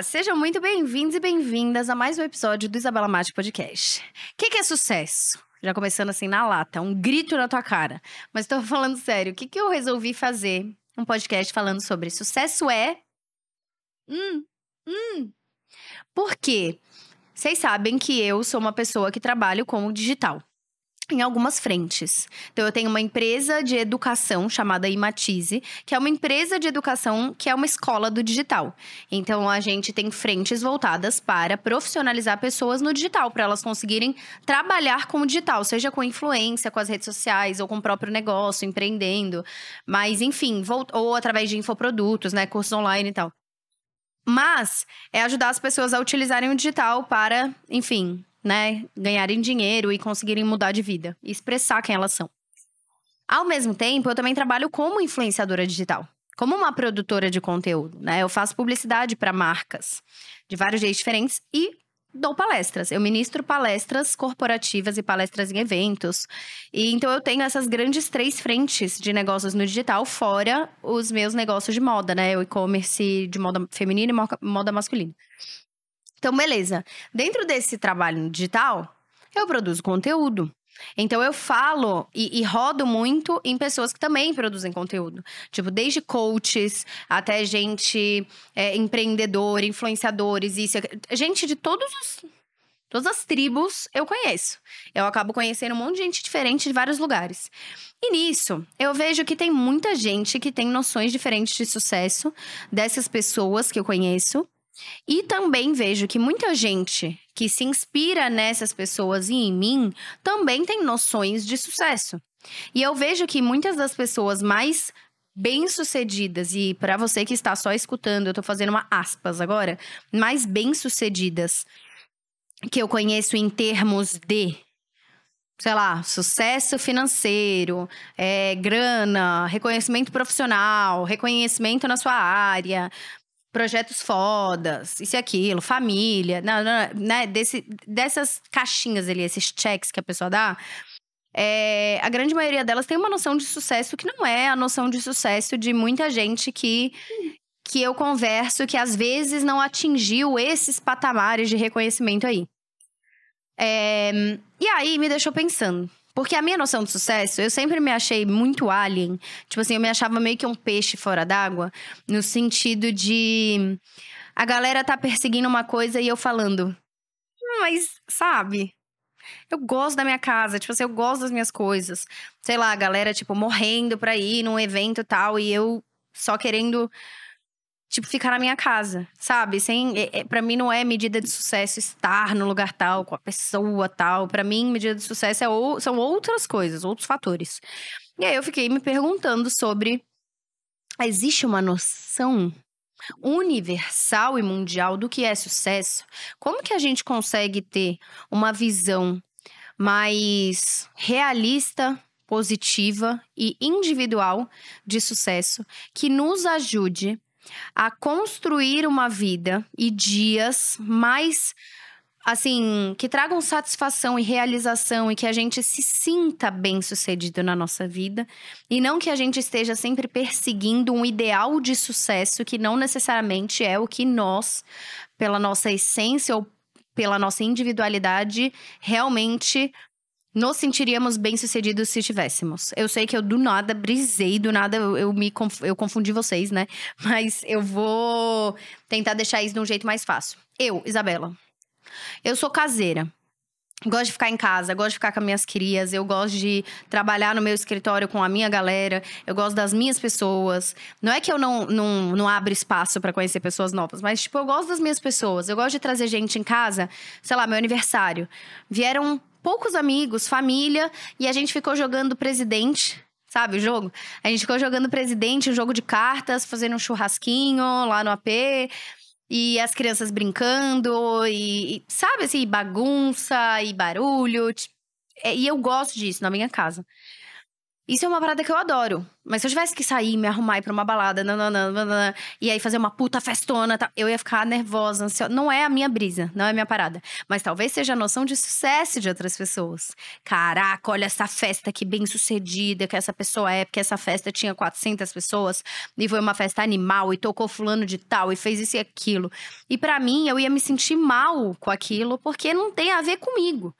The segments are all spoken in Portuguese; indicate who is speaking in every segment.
Speaker 1: Olá, sejam muito bem-vindos e bem-vindas a mais um episódio do Isabela Mate Podcast. O que, que, é sucesso? Já começando assim na lata, um grito na tua cara. Mas tô falando sério, o que, que eu resolvi fazer? Um podcast falando sobre sucesso é. Hum, hum. Por quê? Vocês sabem que eu sou uma pessoa que trabalho com o digital em algumas frentes. Então, eu tenho uma empresa de educação chamada Imatize, que é uma empresa de educação que é uma escola do digital. Então, a gente tem frentes voltadas para profissionalizar pessoas no digital, para elas conseguirem trabalhar com o digital, seja com influência, com as redes sociais ou com o próprio negócio, empreendendo. Mas, enfim, ou através de infoprodutos, né? Cursos online e tal. Mas é ajudar as pessoas a utilizarem o digital para, enfim, né, ganharem dinheiro e conseguirem mudar de vida e expressar quem elas são. Ao mesmo tempo, eu também trabalho como influenciadora digital, como uma produtora de conteúdo, né? Eu faço publicidade para marcas de vários jeitos diferentes e dou palestras. Eu ministro palestras corporativas e palestras em eventos. E então eu tenho essas grandes três frentes de negócios no digital, fora os meus negócios de moda, né? O e-commerce de moda feminina e moda masculina. Então, beleza. Dentro desse trabalho digital, eu produzo conteúdo. Então eu falo e, e, rodo muito em pessoas que também produzem conteúdo. Tipo, desde coaches até gente é, empreendedor, influenciadores, isso. Gente de todos os. Todas as tribos eu conheço. Eu acabo conhecendo um monte de gente diferente de vários lugares. E nisso, eu vejo que tem muita gente que tem noções diferentes de sucesso dessas pessoas que eu conheço. E também vejo que muita gente que se inspira nessas pessoas e em mim também tem noções de sucesso. E eu vejo que muitas das pessoas mais bem-sucedidas, e para você que está só escutando, eu tô fazendo uma aspas agora, mais bem-sucedidas que eu conheço em termos de sei lá, sucesso financeiro, é, grana, reconhecimento profissional, reconhecimento na sua área, projetos fodas, isso e aquilo, família, não, não, né? Desse, dessas caixinhas ali, esses checks que a pessoa dá. É, a grande maioria delas tem uma noção de sucesso que não é a noção de sucesso de muita gente que, que eu converso que às vezes não atingiu esses patamares de reconhecimento aí. É, e aí me deixou pensando. Porque a minha noção de sucesso, eu sempre me achei muito alien. Tipo assim, eu me achava meio que um peixe fora d'água, no sentido de a galera tá perseguindo uma coisa e eu falando, hum, mas sabe? Eu gosto da minha casa, tipo assim, eu gosto das minhas coisas. Sei lá, a galera, tipo, morrendo pra ir num evento tal, e eu só querendo tipo, ficar na minha casa, sabe? Sem, é, é, para mim não é medida de sucesso estar no lugar tal, com a pessoa tal. Para mim, medida de sucesso é ou, são outras coisas, outros fatores. E aí eu fiquei me perguntando sobre existe uma noção universal e mundial do que é sucesso? Como que a gente consegue ter uma visão mais realista, positiva e individual de sucesso que nos ajude a construir uma vida e dias mais assim, que tragam satisfação e realização e que a gente se sinta bem-sucedido na nossa vida e não que a gente esteja sempre perseguindo um ideal de sucesso que não necessariamente é o que nós, pela nossa essência ou pela nossa individualidade, realmente nos sentiríamos bem-sucedidos se tivéssemos. Eu sei que eu do nada brisei, do nada eu, eu me eu confundi vocês, né? Mas eu vou tentar deixar isso de um jeito mais fácil. Eu, Isabela, eu sou caseira. Gosto de ficar em casa, gosto de ficar com as minhas crias, eu gosto de trabalhar no meu escritório com a minha galera, eu gosto das minhas pessoas. Não é que eu não, não, não abro espaço para conhecer pessoas novas, mas, tipo, eu gosto das minhas pessoas. Eu gosto de trazer gente em casa, sei lá, meu aniversário. Vieram poucos amigos, família, e a gente ficou jogando presidente. Sabe o jogo? A gente ficou jogando presidente, um jogo de cartas, fazendo um churrasquinho lá no AP. E as crianças brincando, e, e sabe assim, bagunça e barulho. É, e eu gosto disso na minha casa. Isso é uma parada que eu adoro. Mas se eu tivesse que sair, me arrumar ir pra uma balada, nananã, e aí fazer uma puta festona, tá, eu ia ficar nervosa, ansiosa. Não é a minha brisa, não é a minha parada. Mas talvez seja a noção de sucesso de outras pessoas. Caraca, olha essa festa que bem sucedida que essa pessoa é, porque essa festa tinha 400 pessoas e foi uma festa animal e tocou fulano de tal e fez isso e aquilo. E para mim, eu ia me sentir mal com aquilo porque não tem a ver comigo.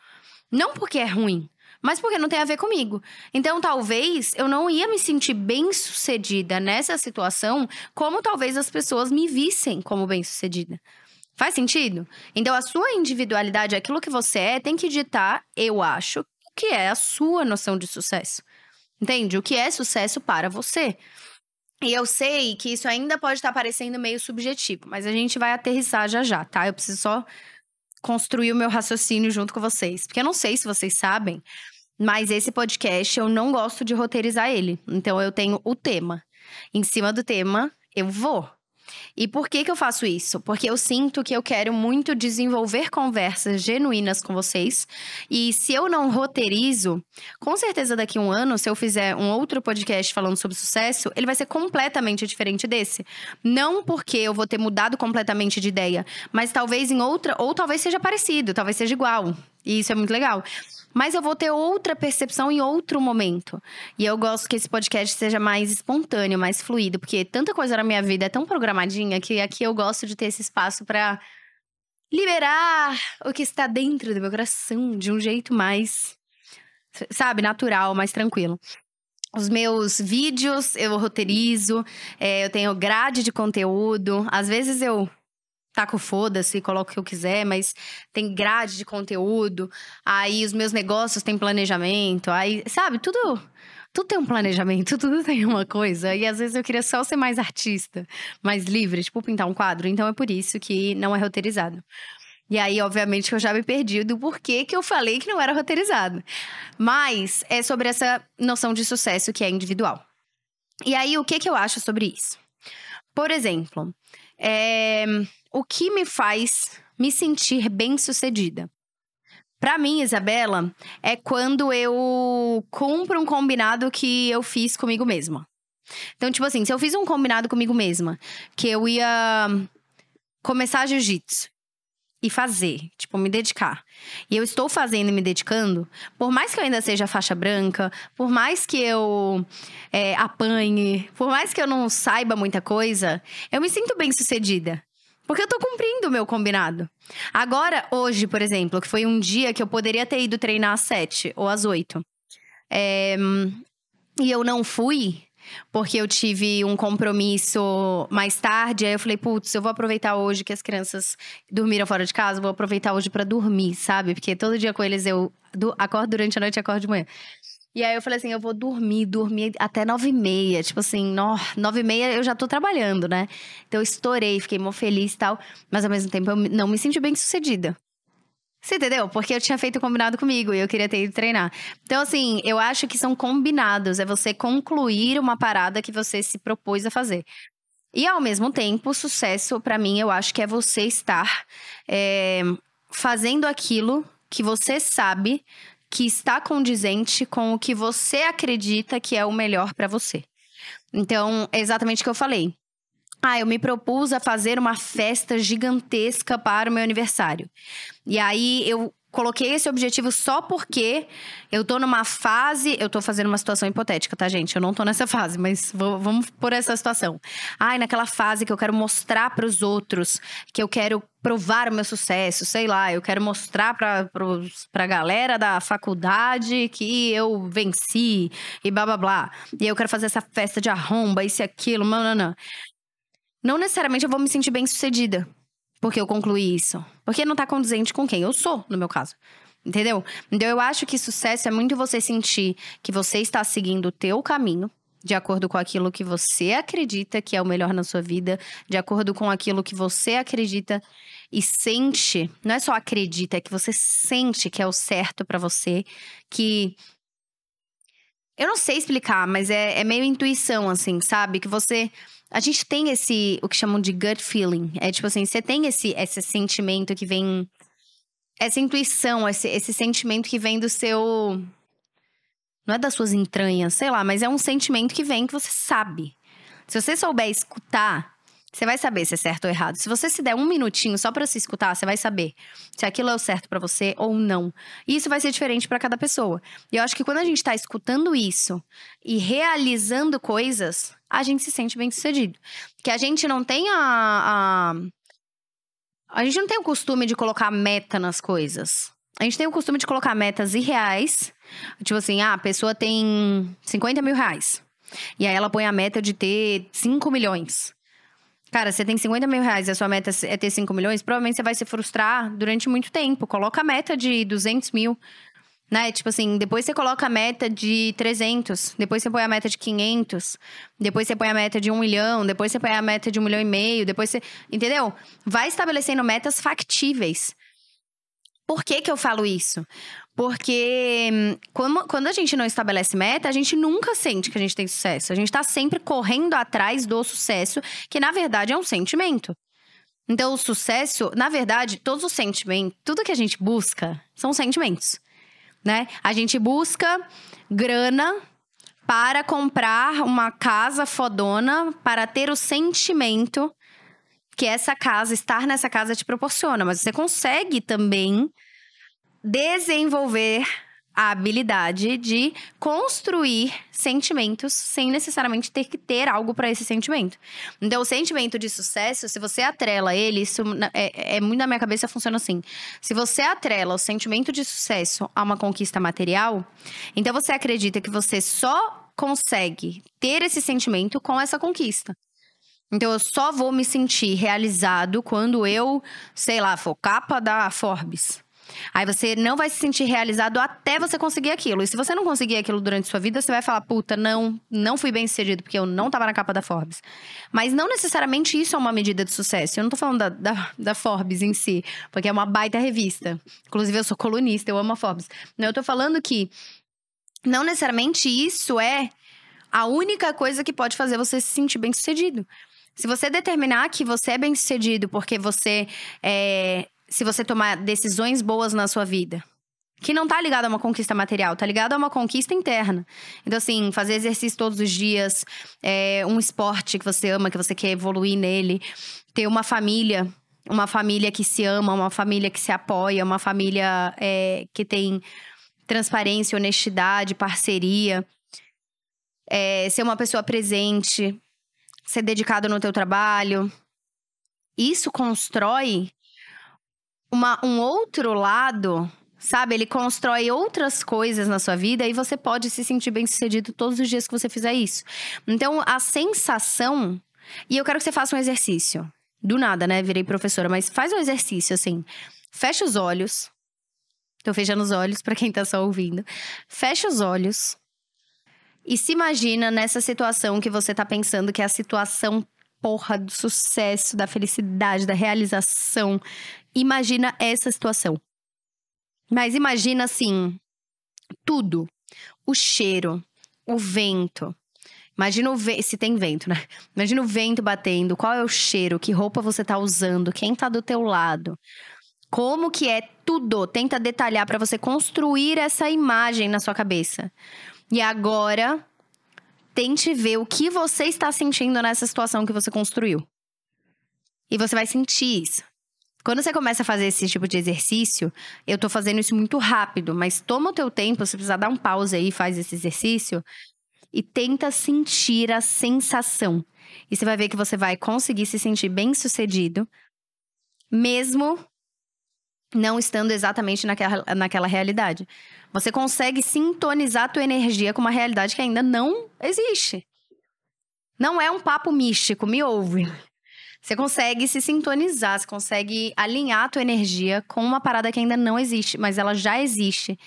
Speaker 1: Não porque é ruim mas porque não tem a ver comigo. Então, talvez eu não ia me sentir bem sucedida nessa situação, como talvez as pessoas me vissem como bem sucedida. Faz sentido? Então, a sua individualidade, aquilo que você é, tem que ditar, eu acho, o que é a sua noção de sucesso. Entende? O que é sucesso para você. E eu sei que isso ainda pode estar parecendo meio subjetivo, mas a gente vai aterrissar já já, tá? Eu preciso só construir o meu raciocínio junto com vocês. Porque eu não sei se vocês sabem, mas esse podcast eu não gosto de roteirizar ele. Então eu tenho o tema. Em cima do tema, eu vou. E por que, que eu faço isso? Porque eu sinto que eu quero muito desenvolver conversas genuínas com vocês. E se eu não roteirizo, com certeza daqui a um ano, se eu fizer um outro podcast falando sobre sucesso, ele vai ser completamente diferente desse. Não porque eu vou ter mudado completamente de ideia, mas talvez em outra, ou talvez seja parecido, talvez seja igual. E isso é muito legal. Mas eu vou ter outra percepção em outro momento. E eu gosto que esse podcast seja mais espontâneo, mais fluido, porque tanta coisa na minha vida é tão programadinha que aqui eu gosto de ter esse espaço para liberar o que está dentro do meu coração de um jeito mais, sabe, natural, mais tranquilo. Os meus vídeos eu roteirizo, é, eu tenho grade de conteúdo. Às vezes eu taco foda-se, coloco o que eu quiser, mas tem grade de conteúdo. Aí os meus negócios têm planejamento. Aí, sabe, tudo. Tudo tem um planejamento, tudo tem uma coisa. E às vezes eu queria só ser mais artista, mais livre, tipo pintar um quadro. Então é por isso que não é roteirizado. E aí, obviamente, eu já me perdi do porquê que eu falei que não era roteirizado. Mas é sobre essa noção de sucesso que é individual. E aí, o que, que eu acho sobre isso? Por exemplo, é, o que me faz me sentir bem-sucedida? Para mim, Isabela, é quando eu cumpro um combinado que eu fiz comigo mesma. Então, tipo assim, se eu fiz um combinado comigo mesma, que eu ia começar jiu-jitsu e fazer, tipo, me dedicar. E eu estou fazendo e me dedicando, por mais que eu ainda seja faixa branca, por mais que eu é, apanhe, por mais que eu não saiba muita coisa, eu me sinto bem sucedida. Porque eu tô cumprindo o meu combinado. Agora, hoje, por exemplo, que foi um dia que eu poderia ter ido treinar às sete ou às oito. É, e eu não fui, porque eu tive um compromisso mais tarde. Aí eu falei, putz, eu vou aproveitar hoje que as crianças dormiram fora de casa, vou aproveitar hoje para dormir, sabe? Porque todo dia com eles eu acordo durante a noite e acordo de manhã. E aí eu falei assim, eu vou dormir, dormir até nove e meia. Tipo assim, nove e meia eu já tô trabalhando, né? Então eu estourei, fiquei mó feliz e tal. Mas ao mesmo tempo eu não me senti bem sucedida. Você entendeu? Porque eu tinha feito combinado comigo e eu queria ter ido treinar. Então, assim, eu acho que são combinados. É você concluir uma parada que você se propôs a fazer. E ao mesmo tempo, sucesso, para mim, eu acho que é você estar é, fazendo aquilo que você sabe que está condizente com o que você acredita que é o melhor para você. Então, é exatamente o que eu falei. Ah, eu me propus a fazer uma festa gigantesca para o meu aniversário. E aí eu coloquei esse objetivo só porque eu tô numa fase. Eu tô fazendo uma situação hipotética, tá, gente? Eu não tô nessa fase, mas vou, vamos por essa situação. Ai, naquela fase que eu quero mostrar para os outros, que eu quero provar o meu sucesso, sei lá, eu quero mostrar pra, pros, pra galera da faculdade que eu venci e blá blá blá. E eu quero fazer essa festa de arromba, isso e aquilo, não. Não necessariamente eu vou me sentir bem sucedida porque eu concluí isso. Porque não tá condizente com quem eu sou, no meu caso. Entendeu? Então eu acho que sucesso é muito você sentir que você está seguindo o teu caminho, de acordo com aquilo que você acredita que é o melhor na sua vida, de acordo com aquilo que você acredita e sente, não é só acredita, é que você sente que é o certo para você, que eu não sei explicar, mas é, é meio intuição, assim, sabe? Que você a gente tem esse, o que chamam de gut feeling. É tipo assim, você tem esse, esse sentimento que vem. Essa intuição, esse, esse sentimento que vem do seu. não é das suas entranhas, sei lá, mas é um sentimento que vem que você sabe. Se você souber escutar, você vai saber se é certo ou errado. Se você se der um minutinho só para se escutar, você vai saber se aquilo é o certo para você ou não. E isso vai ser diferente para cada pessoa. E eu acho que quando a gente tá escutando isso e realizando coisas, a gente se sente bem sucedido. Que a gente não tem a, a. A gente não tem o costume de colocar meta nas coisas. A gente tem o costume de colocar metas irreais. Tipo assim, ah, a pessoa tem 50 mil reais. E aí ela põe a meta de ter 5 milhões. Cara, você tem 50 mil reais e a sua meta é ter 5 milhões, provavelmente você vai se frustrar durante muito tempo. Coloca a meta de 200 mil, né? Tipo assim, depois você coloca a meta de 300, depois você põe a meta de 500, depois você põe a meta de 1 milhão, depois você põe a meta de 1 milhão e meio, depois você. Entendeu? Vai estabelecendo metas factíveis. Por que, que eu falo isso? Porque hum, quando, quando a gente não estabelece meta, a gente nunca sente que a gente tem sucesso. A gente tá sempre correndo atrás do sucesso, que na verdade é um sentimento. Então, o sucesso, na verdade, todos os sentimentos, tudo que a gente busca são sentimentos, né? A gente busca grana para comprar uma casa fodona, para ter o sentimento que essa casa, estar nessa casa te proporciona. Mas você consegue também desenvolver a habilidade de construir sentimentos sem necessariamente ter que ter algo para esse sentimento. Então, o sentimento de sucesso, se você atrela ele, isso é, é muito na minha cabeça funciona assim. Se você atrela o sentimento de sucesso a uma conquista material, então você acredita que você só consegue ter esse sentimento com essa conquista. Então, eu só vou me sentir realizado quando eu, sei lá, for capa da Forbes. Aí você não vai se sentir realizado até você conseguir aquilo. E se você não conseguir aquilo durante sua vida, você vai falar: puta, não, não fui bem sucedido porque eu não tava na capa da Forbes. Mas não necessariamente isso é uma medida de sucesso. Eu não tô falando da, da, da Forbes em si, porque é uma baita revista. Inclusive, eu sou colunista, eu amo a Forbes. Eu tô falando que não necessariamente isso é a única coisa que pode fazer você se sentir bem sucedido. Se você determinar que você é bem sucedido porque você é, se você tomar decisões boas na sua vida. Que não tá ligado a uma conquista material, tá ligado a uma conquista interna. Então, assim, fazer exercício todos os dias, é, um esporte que você ama, que você quer evoluir nele, ter uma família, uma família que se ama, uma família que se apoia, uma família é, que tem transparência, honestidade, parceria, é, ser uma pessoa presente, ser dedicado no teu trabalho. Isso constrói uma, um outro lado, sabe? Ele constrói outras coisas na sua vida e você pode se sentir bem sucedido todos os dias que você fizer isso. Então, a sensação. E eu quero que você faça um exercício. Do nada, né? Virei professora, mas faz um exercício assim. Fecha os olhos. Tô fechando os olhos para quem tá só ouvindo. Fecha os olhos. E se imagina nessa situação que você tá pensando que é a situação porra do sucesso, da felicidade, da realização, imagina essa situação. Mas imagina assim, tudo. O cheiro, o vento. Imagina o se tem vento, né? Imagina o vento batendo, qual é o cheiro, que roupa você tá usando, quem tá do teu lado. Como que é tudo? Tenta detalhar para você construir essa imagem na sua cabeça. E agora, tente ver o que você está sentindo nessa situação que você construiu. E você vai sentir isso. Quando você começa a fazer esse tipo de exercício, eu tô fazendo isso muito rápido, mas toma o teu tempo, se precisar dar um pause aí, faz esse exercício e tenta sentir a sensação. E você vai ver que você vai conseguir se sentir bem sucedido, mesmo não estando exatamente naquela, naquela realidade. Você consegue sintonizar a tua energia com uma realidade que ainda não existe. Não é um papo místico, me ouve. Você consegue se sintonizar, você consegue alinhar a tua energia com uma parada que ainda não existe, mas ela já existe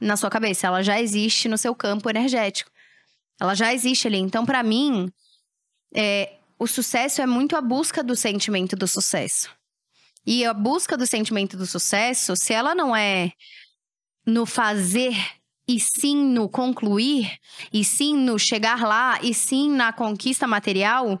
Speaker 1: na sua cabeça, ela já existe no seu campo energético. Ela já existe ali. Então, para mim, é, o sucesso é muito a busca do sentimento do sucesso. E a busca do sentimento do sucesso, se ela não é no fazer e sim no concluir, e sim no chegar lá, e sim na conquista material,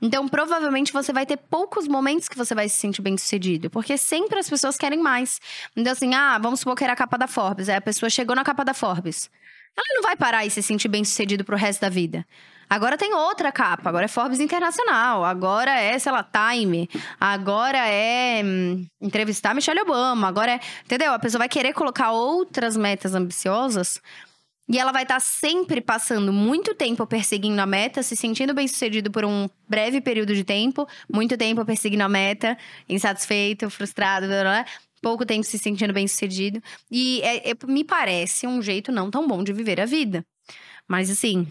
Speaker 1: então, provavelmente você vai ter poucos momentos que você vai se sentir bem sucedido, porque sempre as pessoas querem mais. Então, assim, ah, vamos supor que era a capa da Forbes, aí a pessoa chegou na capa da Forbes. ela não vai parar e se sentir bem sucedido pro resto da vida. Agora tem outra capa, agora é Forbes Internacional, agora é, sei lá, Time, agora é hum, entrevistar Michelle Obama, agora é. Entendeu? A pessoa vai querer colocar outras metas ambiciosas e ela vai estar tá sempre passando muito tempo perseguindo a meta, se sentindo bem sucedido por um breve período de tempo, muito tempo perseguindo a meta, insatisfeito, frustrado, blá, blá, blá, pouco tempo se sentindo bem sucedido. E é, é, me parece um jeito não tão bom de viver a vida. Mas assim,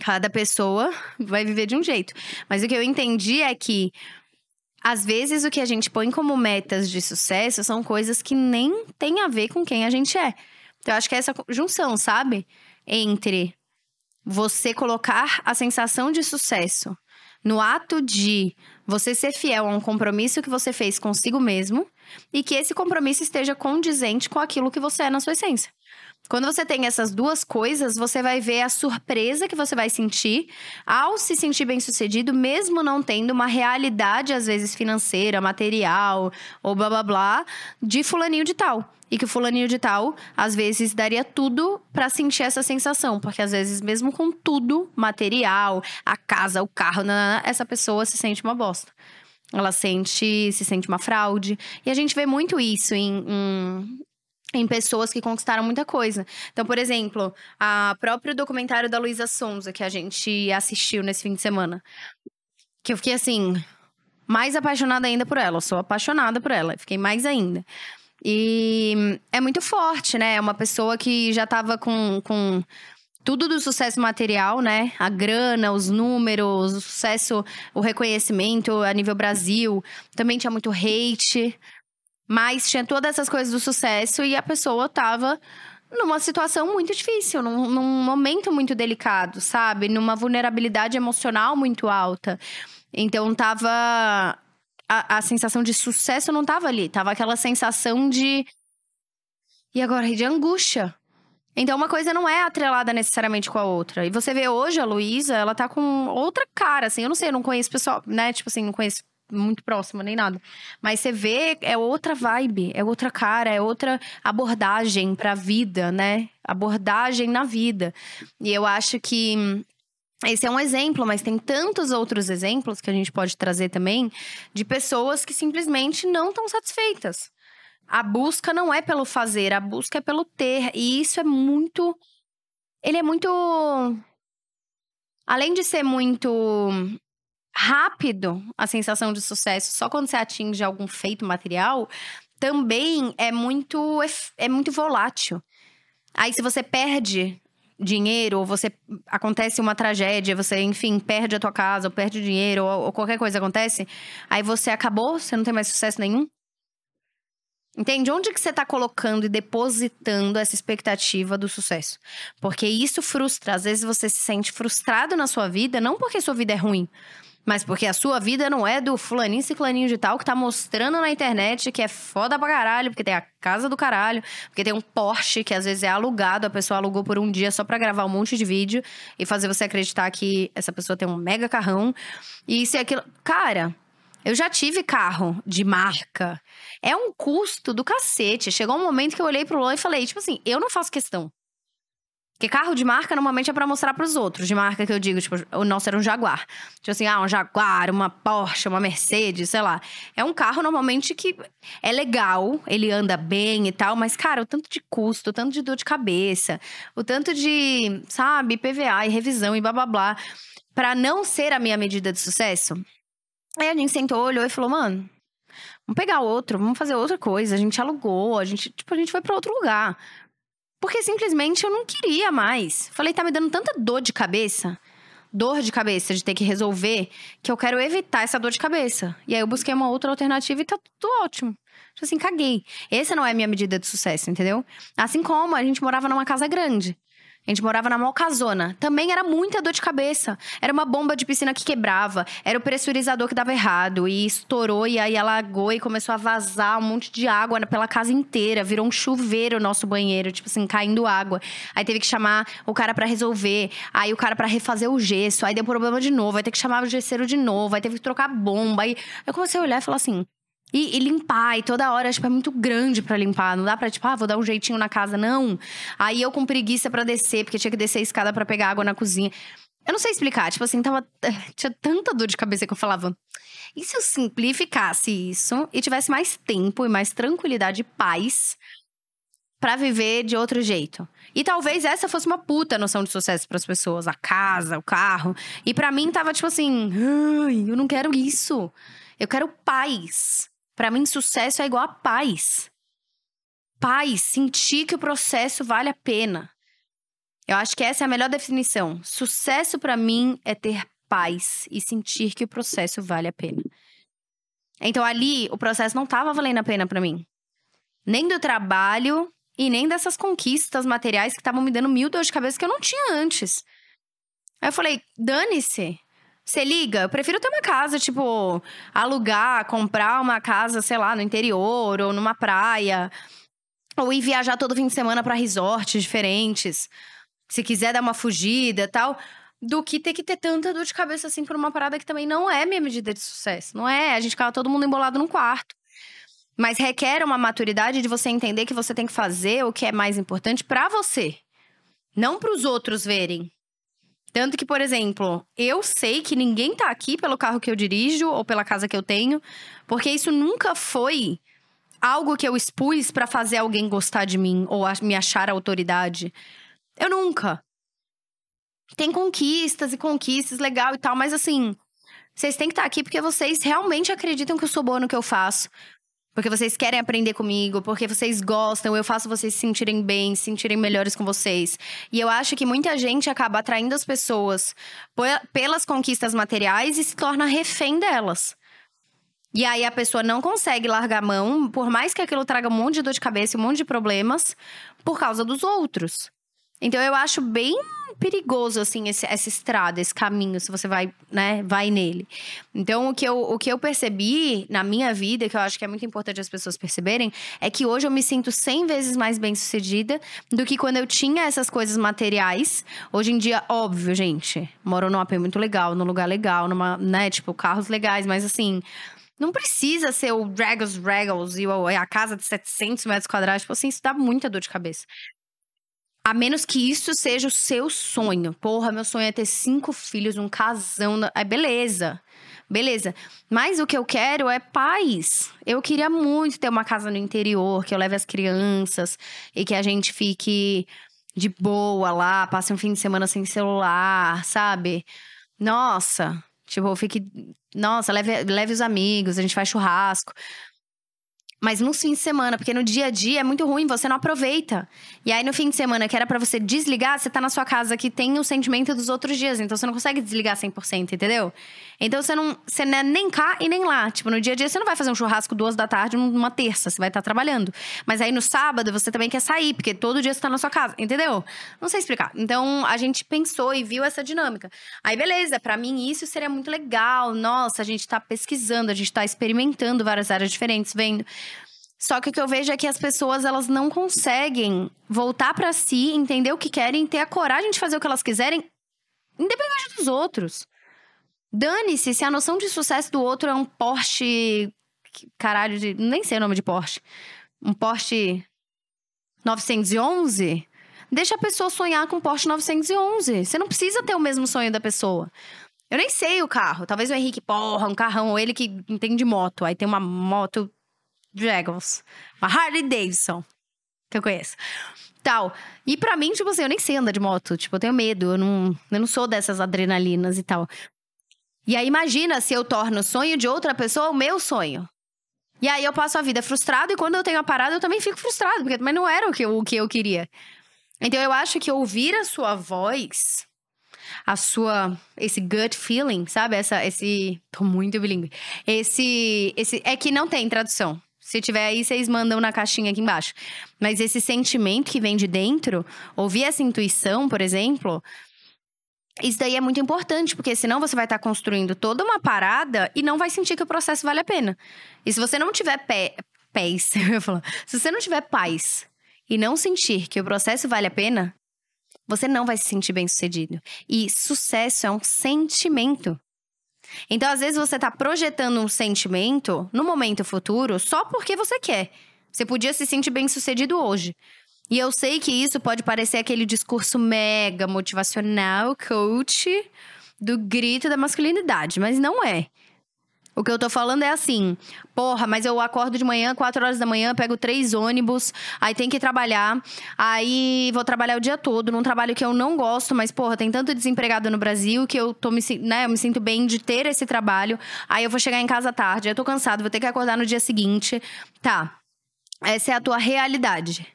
Speaker 1: cada pessoa vai viver de um jeito. Mas o que eu entendi é que às vezes o que a gente põe como metas de sucesso são coisas que nem tem a ver com quem a gente é. Então, eu acho que é essa junção, sabe? Entre você colocar a sensação de sucesso no ato de você ser fiel a um compromisso que você fez consigo mesmo e que esse compromisso esteja condizente com aquilo que você é na sua essência. Quando você tem essas duas coisas, você vai ver a surpresa que você vai sentir ao se sentir bem-sucedido, mesmo não tendo uma realidade, às vezes financeira, material ou blá blá blá, de fulaninho de tal. E que o fulaninho de tal, às vezes, daria tudo para sentir essa sensação. Porque, às vezes, mesmo com tudo, material, a casa, o carro, essa pessoa se sente uma bosta. Ela sente, se sente uma fraude. E a gente vê muito isso em, em em pessoas que conquistaram muita coisa. Então, por exemplo, a próprio documentário da Luísa Sonza, que a gente assistiu nesse fim de semana. Que eu fiquei assim, mais apaixonada ainda por ela. Eu sou apaixonada por ela, fiquei mais ainda. E é muito forte, né? É uma pessoa que já tava com, com tudo do sucesso material, né? A grana, os números, o sucesso, o reconhecimento a nível Brasil. Também tinha muito hate. Mas tinha todas essas coisas do sucesso e a pessoa tava numa situação muito difícil, num, num momento muito delicado, sabe? Numa vulnerabilidade emocional muito alta. Então tava. A, a sensação de sucesso não tava ali, tava aquela sensação de. E agora? De angústia. Então, uma coisa não é atrelada necessariamente com a outra. E você vê hoje a Luísa, ela tá com outra cara, assim. Eu não sei, eu não conheço pessoal, né? Tipo assim, não conheço muito próxima nem nada. Mas você vê, é outra vibe, é outra cara, é outra abordagem pra vida, né? Abordagem na vida. E eu acho que esse é um exemplo, mas tem tantos outros exemplos que a gente pode trazer também de pessoas que simplesmente não estão satisfeitas. A busca não é pelo fazer, a busca é pelo ter. E isso é muito. Ele é muito. Além de ser muito rápido a sensação de sucesso só quando você atinge algum feito material, também é muito, é muito volátil. Aí, se você perde dinheiro, ou você acontece uma tragédia, você, enfim, perde a tua casa, ou perde dinheiro, ou, ou qualquer coisa acontece, aí você acabou, você não tem mais sucesso nenhum. Entende? Onde que você está colocando e depositando essa expectativa do sucesso? Porque isso frustra. Às vezes você se sente frustrado na sua vida, não porque sua vida é ruim, mas porque a sua vida não é do fulaninho ciclaninho de tal que tá mostrando na internet que é foda pra caralho, porque tem a casa do caralho, porque tem um Porsche que às vezes é alugado, a pessoa alugou por um dia só para gravar um monte de vídeo e fazer você acreditar que essa pessoa tem um mega carrão. E se aquilo. Cara. Eu já tive carro de marca. É um custo do cacete. Chegou um momento que eu olhei pro Lô e falei, tipo assim, eu não faço questão. Porque carro de marca normalmente é para mostrar para os outros. De marca que eu digo, tipo, o nosso era um Jaguar. Tipo assim, ah, um Jaguar, uma Porsche, uma Mercedes, sei lá. É um carro normalmente que é legal, ele anda bem e tal, mas cara, o tanto de custo, o tanto de dor de cabeça, o tanto de, sabe, PVA e revisão e blá blá blá, para não ser a minha medida de sucesso. Aí a gente sentou, olhou e falou, mano, vamos pegar outro, vamos fazer outra coisa. A gente alugou, a gente, tipo, a gente foi para outro lugar. Porque simplesmente eu não queria mais. Falei, tá me dando tanta dor de cabeça, dor de cabeça de ter que resolver, que eu quero evitar essa dor de cabeça. E aí eu busquei uma outra alternativa e tá tudo ótimo. Tipo assim, caguei. Essa não é a minha medida de sucesso, entendeu? Assim como a gente morava numa casa grande. A gente morava na Malcazona. Também era muita dor de cabeça. Era uma bomba de piscina que quebrava. Era o pressurizador que dava errado. E estourou, e aí alagou e começou a vazar um monte de água pela casa inteira. Virou um chuveiro o nosso banheiro, tipo assim, caindo água. Aí teve que chamar o cara para resolver. Aí o cara para refazer o gesso. Aí deu problema de novo. Aí teve que chamar o gesseiro de novo. Aí teve que trocar bomba. Aí eu comecei a olhar e falar assim: E, e, limpar, e toda hora, tipo, é muito grande para limpar. Não dá pra, tipo, ah, vou dar um jeitinho na casa, não. Aí eu com preguiça para descer, porque tinha que descer a escada para pegar água na cozinha. Eu não sei explicar, tipo assim, tava. Tinha tanta dor de cabeça que eu falava. E se eu simplificasse isso e tivesse mais tempo e mais tranquilidade e paz para viver de outro jeito? E talvez essa fosse uma puta noção de sucesso para as pessoas, a casa, o carro. E para mim tava tipo assim, eu não quero isso. Eu quero paz. Para mim, sucesso é igual a paz. Paz, sentir que o processo vale a pena. Eu acho que essa é a melhor definição. Sucesso para mim é ter paz e sentir que o processo vale a pena. Então ali o processo não estava valendo a pena para mim. Nem do trabalho e nem dessas conquistas materiais que estavam me dando mil dores de cabeça que eu não tinha antes. Aí eu falei: dane-se. Você liga, eu prefiro ter uma casa, tipo, alugar, comprar uma casa, sei lá, no interior ou numa praia. Ou ir viajar todo fim de semana para resorts diferentes. Se quiser dar uma fugida tal. Do que ter que ter tanta dor de cabeça assim por uma parada que também não é minha medida de sucesso. Não é? A gente ficava todo mundo embolado num quarto. Mas requer uma maturidade de você entender que você tem que fazer o que é mais importante para você. Não para os outros verem. Tanto que, por exemplo, eu sei que ninguém tá aqui pelo carro que eu dirijo ou pela casa que eu tenho, porque isso nunca foi algo que eu expus para fazer alguém gostar de mim ou me achar autoridade. Eu nunca. Tem conquistas e conquistas, legal e tal, mas assim, vocês têm que estar tá aqui porque vocês realmente acreditam que eu sou boa no que eu faço porque vocês querem aprender comigo, porque vocês gostam, eu faço vocês se sentirem bem, se sentirem melhores com vocês. E eu acho que muita gente acaba atraindo as pessoas pelas conquistas materiais e se torna refém delas. E aí a pessoa não consegue largar a mão, por mais que aquilo traga um monte de dor de cabeça um monte de problemas, por causa dos outros. Então eu acho bem perigoso, assim, esse, essa estrada, esse caminho, se você vai, né, vai nele. Então, o que, eu, o que eu percebi na minha vida, que eu acho que é muito importante as pessoas perceberem, é que hoje eu me sinto 100 vezes mais bem sucedida do que quando eu tinha essas coisas materiais. Hoje em dia, óbvio, gente, moro num AP muito legal, num lugar legal, numa, né, tipo, carros legais, mas assim. Não precisa ser o Dragos Regals e a casa de 700 metros quadrados. Tipo assim, isso dá muita dor de cabeça. A menos que isso seja o seu sonho. Porra, meu sonho é ter cinco filhos, um casão. É beleza. Beleza. Mas o que eu quero é paz. Eu queria muito ter uma casa no interior, que eu leve as crianças e que a gente fique de boa lá, passe um fim de semana sem celular, sabe? Nossa, tipo, fique. Nossa, leve, leve os amigos, a gente faz churrasco. Mas no fim de semana, porque no dia a dia é muito ruim, você não aproveita. E aí no fim de semana, que era para você desligar, você tá na sua casa que tem o sentimento dos outros dias, então você não consegue desligar 100%, entendeu? Então você não, você não é nem cá e nem lá. Tipo, no dia a dia você não vai fazer um churrasco duas da tarde numa terça, você vai estar tá trabalhando. Mas aí no sábado você também quer sair, porque todo dia você tá na sua casa, entendeu? Não sei explicar. Então a gente pensou e viu essa dinâmica. Aí beleza, para mim isso seria muito legal. Nossa, a gente tá pesquisando, a gente tá experimentando várias áreas diferentes, vendo. Só que o que eu vejo é que as pessoas elas não conseguem voltar para si, entender o que querem, ter a coragem de fazer o que elas quiserem, independente dos outros. Dane-se se a noção de sucesso do outro é um Porsche. Caralho, de, nem sei o nome de Porsche. Um Porsche 911. Deixa a pessoa sonhar com Porsche 911. Você não precisa ter o mesmo sonho da pessoa. Eu nem sei o carro. Talvez o Henrique, porra, um carrão, ou ele que entende moto. Aí tem uma moto Dragons. Uma Harley Davidson. Que eu conheço. Tal. E para mim, tipo assim, eu nem sei andar de moto. Tipo, eu tenho medo. Eu não, eu não sou dessas adrenalinas e tal. E aí, imagina se eu torno o sonho de outra pessoa o meu sonho. E aí eu passo a vida frustrado e quando eu tenho a parada eu também fico frustrado, porque também não era o que eu, o que eu queria. Então eu acho que ouvir a sua voz, a sua esse gut feeling, sabe? Essa esse tô muito bilíngue. Esse esse é que não tem tradução. Se tiver aí, vocês mandam na caixinha aqui embaixo. Mas esse sentimento que vem de dentro, ouvir essa intuição, por exemplo, isso daí é muito importante, porque senão você vai estar construindo toda uma parada e não vai sentir que o processo vale a pena. E se você não tiver pé, pés, eu falar, se você não tiver paz e não sentir que o processo vale a pena, você não vai se sentir bem sucedido. E sucesso é um sentimento. Então, às vezes, você tá projetando um sentimento no momento futuro só porque você quer. Você podia se sentir bem sucedido hoje. E eu sei que isso pode parecer aquele discurso mega motivacional, coach, do grito da masculinidade, mas não é. O que eu tô falando é assim, porra, mas eu acordo de manhã, 4 horas da manhã, pego três ônibus, aí tem que trabalhar, aí vou trabalhar o dia todo num trabalho que eu não gosto, mas porra, tem tanto desempregado no Brasil que eu tô me, né, eu me sinto bem de ter esse trabalho. Aí eu vou chegar em casa tarde, eu tô cansado, vou ter que acordar no dia seguinte. Tá. Essa é a tua realidade.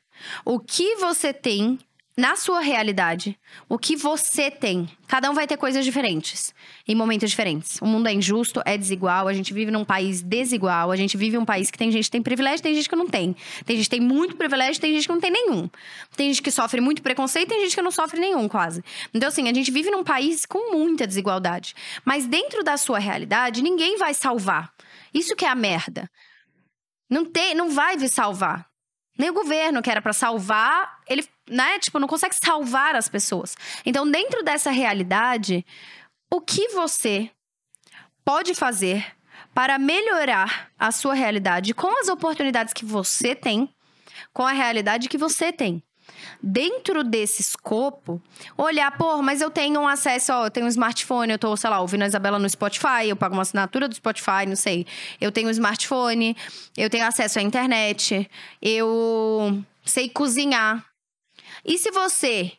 Speaker 1: O que você tem na sua realidade, o que você tem. Cada um vai ter coisas diferentes, em momentos diferentes. O mundo é injusto, é desigual, a gente vive num país desigual, a gente vive um país que tem gente que tem privilégio, tem gente que não tem. Tem gente que tem muito privilégio, tem gente que não tem nenhum. Tem gente que sofre muito preconceito, tem gente que não sofre nenhum, quase. Então, assim, a gente vive num país com muita desigualdade. Mas dentro da sua realidade, ninguém vai salvar. Isso que é a merda. Não, tem, não vai vir salvar. Nem o governo, que era para salvar, ele, né, tipo, não consegue salvar as pessoas. Então, dentro dessa realidade, o que você pode fazer para melhorar a sua realidade com as oportunidades que você tem, com a realidade que você tem? dentro desse escopo, olhar, pô, mas eu tenho um acesso, ó, eu tenho um smartphone, eu tô, sei lá, ouvindo a Isabela no Spotify, eu pago uma assinatura do Spotify, não sei. Eu tenho um smartphone, eu tenho acesso à internet, eu sei cozinhar. E se você,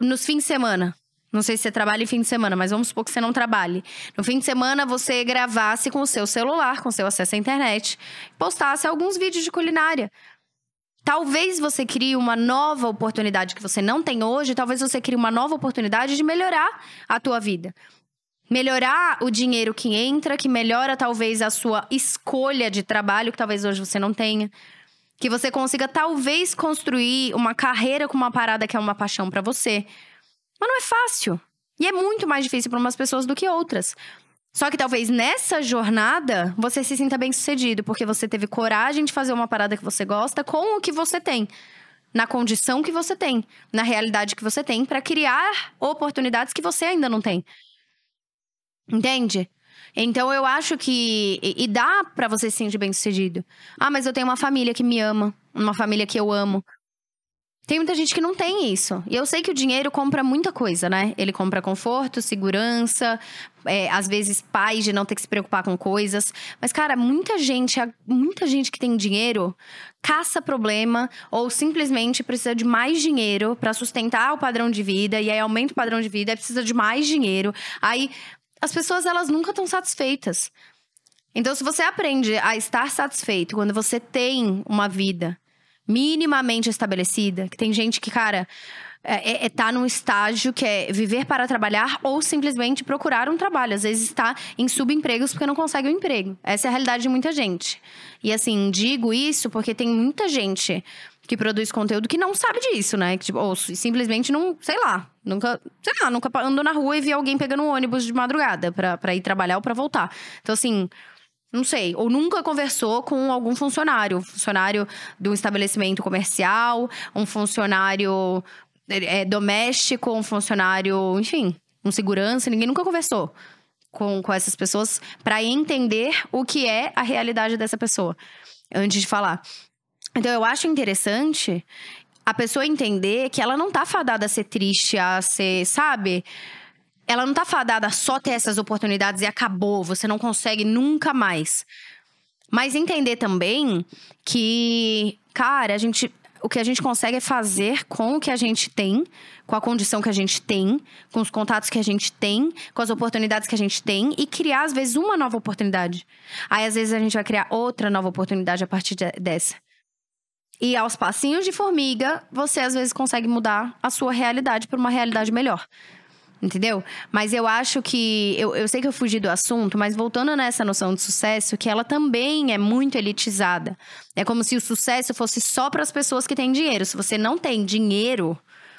Speaker 1: nos fins de semana, não sei se você trabalha em fim de semana, mas vamos supor que você não trabalhe. No fim de semana, você gravasse com o seu celular, com seu acesso à internet, postasse alguns vídeos de culinária. Talvez você crie uma nova oportunidade que você não tem hoje, talvez você crie uma nova oportunidade de melhorar a tua vida. Melhorar o dinheiro que entra, que melhora talvez a sua escolha de trabalho, que talvez hoje você não tenha. Que você consiga talvez construir uma carreira com uma parada que é uma paixão para você. Mas não é fácil. E é muito mais difícil para umas pessoas do que outras. Só que talvez nessa jornada você se sinta bem sucedido, porque você teve coragem de fazer uma parada que você gosta com o que você tem. Na condição que você tem, na realidade que você tem, para criar oportunidades que você ainda não tem. Entende? Então eu acho que. E, e dá para você se sentir bem sucedido. Ah, mas eu tenho uma família que me ama, uma família que eu amo. Tem muita gente que não tem isso. E eu sei que o dinheiro compra muita coisa, né? Ele compra conforto, segurança, é, às vezes paz de não ter que se preocupar com coisas. Mas, cara, muita gente, muita gente que tem dinheiro caça problema ou simplesmente precisa de mais dinheiro para sustentar o padrão de vida e aí aumenta o padrão de vida, e precisa de mais dinheiro. Aí as pessoas elas nunca estão satisfeitas. Então, se você aprende a estar satisfeito quando você tem uma vida minimamente estabelecida, que tem gente que, cara, é, é, é, tá num estágio que é viver para trabalhar ou simplesmente procurar um trabalho. Às vezes está em subempregos porque não consegue um emprego. Essa é a realidade de muita gente. E assim, digo isso porque tem muita gente que produz conteúdo que não sabe disso, né? Que, tipo, ou simplesmente não, sei lá, nunca, sei lá, nunca andou na rua e viu alguém pegando um ônibus de madrugada para ir trabalhar ou para voltar. Então, assim, não sei, ou nunca conversou com algum funcionário, funcionário de um estabelecimento comercial, um funcionário é, doméstico, um funcionário, enfim, um segurança, ninguém nunca conversou com, com essas pessoas para entender o que é a realidade dessa pessoa antes de falar. Então eu acho interessante a pessoa entender que ela não tá fadada a ser triste, a ser, sabe? ela não tá fadada a só ter essas oportunidades e acabou, você não consegue nunca mais. Mas entender também que, cara, a gente o que a gente consegue é fazer com o que a gente tem, com a condição que a gente tem, com os contatos que a gente tem, com as oportunidades que a gente tem e criar, às vezes, uma nova oportunidade. Aí, às vezes, a gente vai criar outra nova oportunidade a partir de, dessa. E aos passinhos de formiga, você às vezes consegue mudar a sua realidade para uma realidade melhor. Entendeu? Mas eu acho que. Eu, eu sei que eu fugi do assunto, mas voltando nessa noção de sucesso, que ela também é muito elitizada. É como se o sucesso fosse só para as pessoas que têm dinheiro. Se você não tem dinheiro,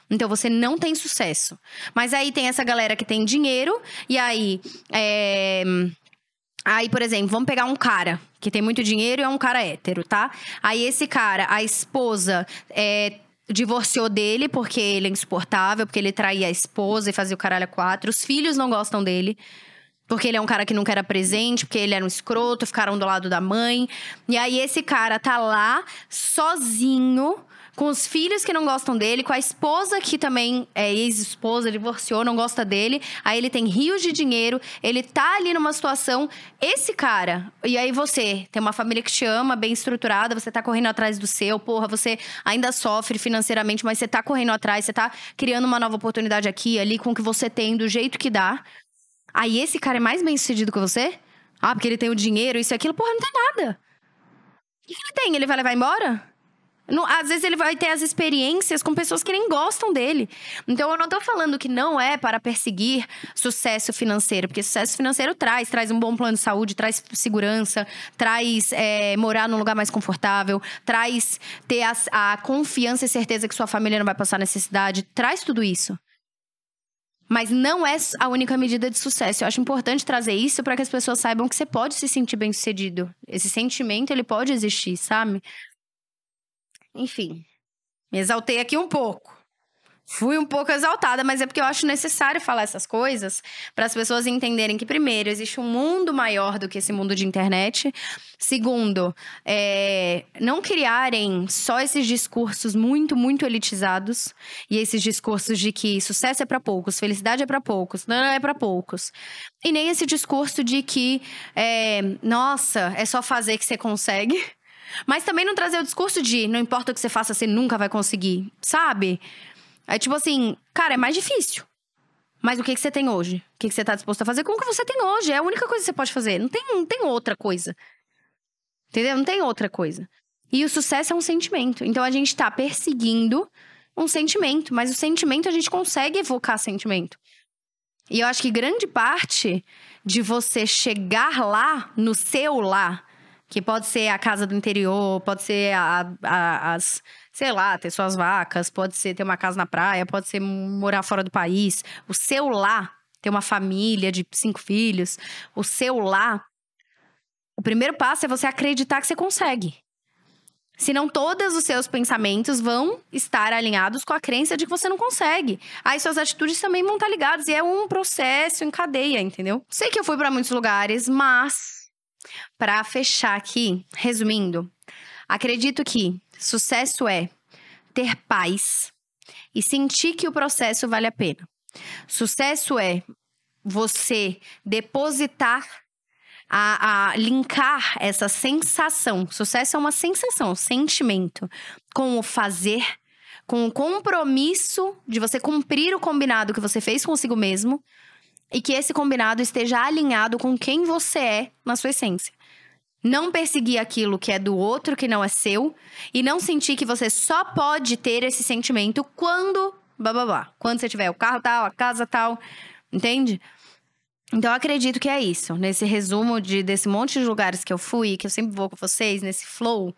Speaker 1: então você não tem sucesso. Mas aí tem essa galera que tem dinheiro, e aí. É... Aí, por exemplo, vamos pegar um cara que tem muito dinheiro e é um cara hétero, tá? Aí esse cara, a esposa é, divorciou dele porque ele é insuportável, porque ele traía a esposa e fazia o caralho a quatro. Os filhos não gostam dele. porque ele é um cara que nunca era presente, porque ele era um escroto, ficaram do lado da mãe. E aí esse cara tá lá sozinho com os filhos que não gostam dele, com a esposa que também é ex-esposa, divorciou, não gosta dele. Aí ele tem rios de dinheiro, ele tá ali numa situação. Esse cara, e aí você tem uma família que te ama, bem estruturada, você tá correndo atrás do seu, porra, você ainda sofre financeiramente, mas você tá correndo atrás, você tá criando uma nova oportunidade aqui, ali, com o que você tem, do jeito que dá. Aí esse cara é mais bem sucedido que você? Ah, porque ele tem o dinheiro, isso e aquilo. Porra, não tem nada. O que ele tem? Ele vai levar embora? Não, às vezes ele vai ter as experiências com pessoas que nem gostam dele. Então eu não tô falando que não é para perseguir sucesso financeiro, porque sucesso financeiro traz, traz um bom plano de saúde, traz segurança, traz é, morar num lugar mais confortável, traz ter a, a confiança e certeza que sua família não vai passar necessidade, traz tudo isso. Mas não é a única medida de sucesso. Eu acho importante trazer isso para que as pessoas saibam que você pode se sentir bem-sucedido. Esse sentimento, ele pode existir, sabe? Enfim, me exaltei aqui um pouco. Fui um pouco exaltada, mas é porque eu acho necessário falar essas coisas para as pessoas entenderem que, primeiro, existe um mundo maior do que esse mundo de internet. Segundo, é, não criarem só esses discursos muito, muito elitizados e esses discursos de que sucesso é para poucos, felicidade é para poucos, não é para poucos. E nem esse discurso de que, é, nossa, é só fazer que você consegue. Mas também não trazer o discurso de não importa o que você faça, você nunca vai conseguir, sabe? É tipo assim, cara, é mais difícil. Mas o que, que você tem hoje? O que, que você tá disposto a fazer com que você tem hoje? É a única coisa que você pode fazer. Não tem, não tem outra coisa. Entendeu? Não tem outra coisa. E o sucesso é um sentimento. Então a gente tá perseguindo um sentimento, mas o sentimento a gente consegue evocar sentimento. E eu acho que grande parte de você chegar lá, no seu lá, que pode ser a casa do interior, pode ser a, a, as, sei lá, ter suas vacas, pode ser ter uma casa na praia, pode ser morar fora do país. O seu lá, ter uma família de cinco filhos, o seu lá. O primeiro passo é você acreditar que você consegue. Senão todos os seus pensamentos vão estar alinhados com a crença de que você não consegue. Aí suas atitudes também vão estar ligadas e é um processo em cadeia, entendeu? Sei que eu fui para muitos lugares, mas para fechar aqui, resumindo, acredito que sucesso é ter paz e sentir que o processo vale a pena. Sucesso é você depositar a, a, linkar essa sensação. Sucesso é uma sensação, sentimento, com o fazer, com o compromisso de você cumprir o combinado que você fez consigo mesmo e que esse combinado esteja alinhado com quem você é na sua essência. Não perseguir aquilo que é do outro, que não é seu, e não sentir que você só pode ter esse sentimento quando. Blá, blá, blá. Quando você tiver o carro tal, a casa tal. Entende? Então, eu acredito que é isso. Nesse resumo de, desse monte de lugares que eu fui, que eu sempre vou com vocês, nesse flow,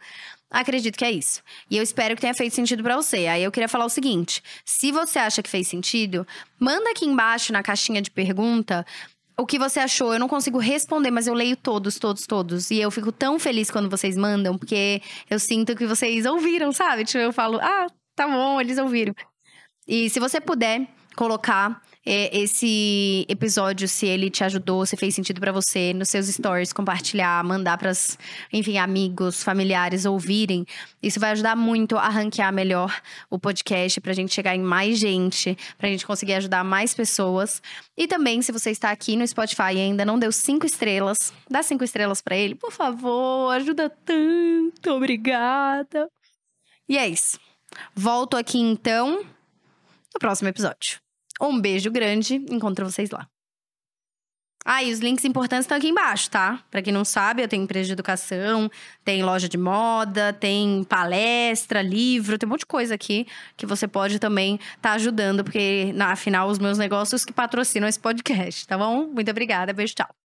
Speaker 1: acredito que é isso. E eu espero que tenha feito sentido para você. Aí eu queria falar o seguinte: se você acha que fez sentido, manda aqui embaixo na caixinha de pergunta o que você achou. Eu não consigo responder, mas eu leio todos, todos, todos. E eu fico tão feliz quando vocês mandam, porque eu sinto que vocês ouviram, sabe? Tipo, eu falo, ah, tá bom, eles ouviram. E se você puder colocar esse episódio, se ele te ajudou, se fez sentido para você, nos seus stories, compartilhar, mandar para enfim, amigos, familiares ouvirem. Isso vai ajudar muito a ranquear melhor o podcast, pra gente chegar em mais gente, pra gente conseguir ajudar mais pessoas. E também, se você está aqui no Spotify e ainda não deu cinco estrelas, dá cinco estrelas para ele, por favor, ajuda tanto, obrigada. E é isso. Volto aqui então no próximo episódio. Um beijo grande, encontro vocês lá. Ah, e os links importantes estão aqui embaixo, tá? Para quem não sabe, eu tenho empresa de educação, tem loja de moda, tem palestra, livro, tem um monte de coisa aqui que você pode também estar tá ajudando, porque, afinal, os meus negócios que patrocinam esse podcast, tá bom? Muito obrigada, beijo, tchau.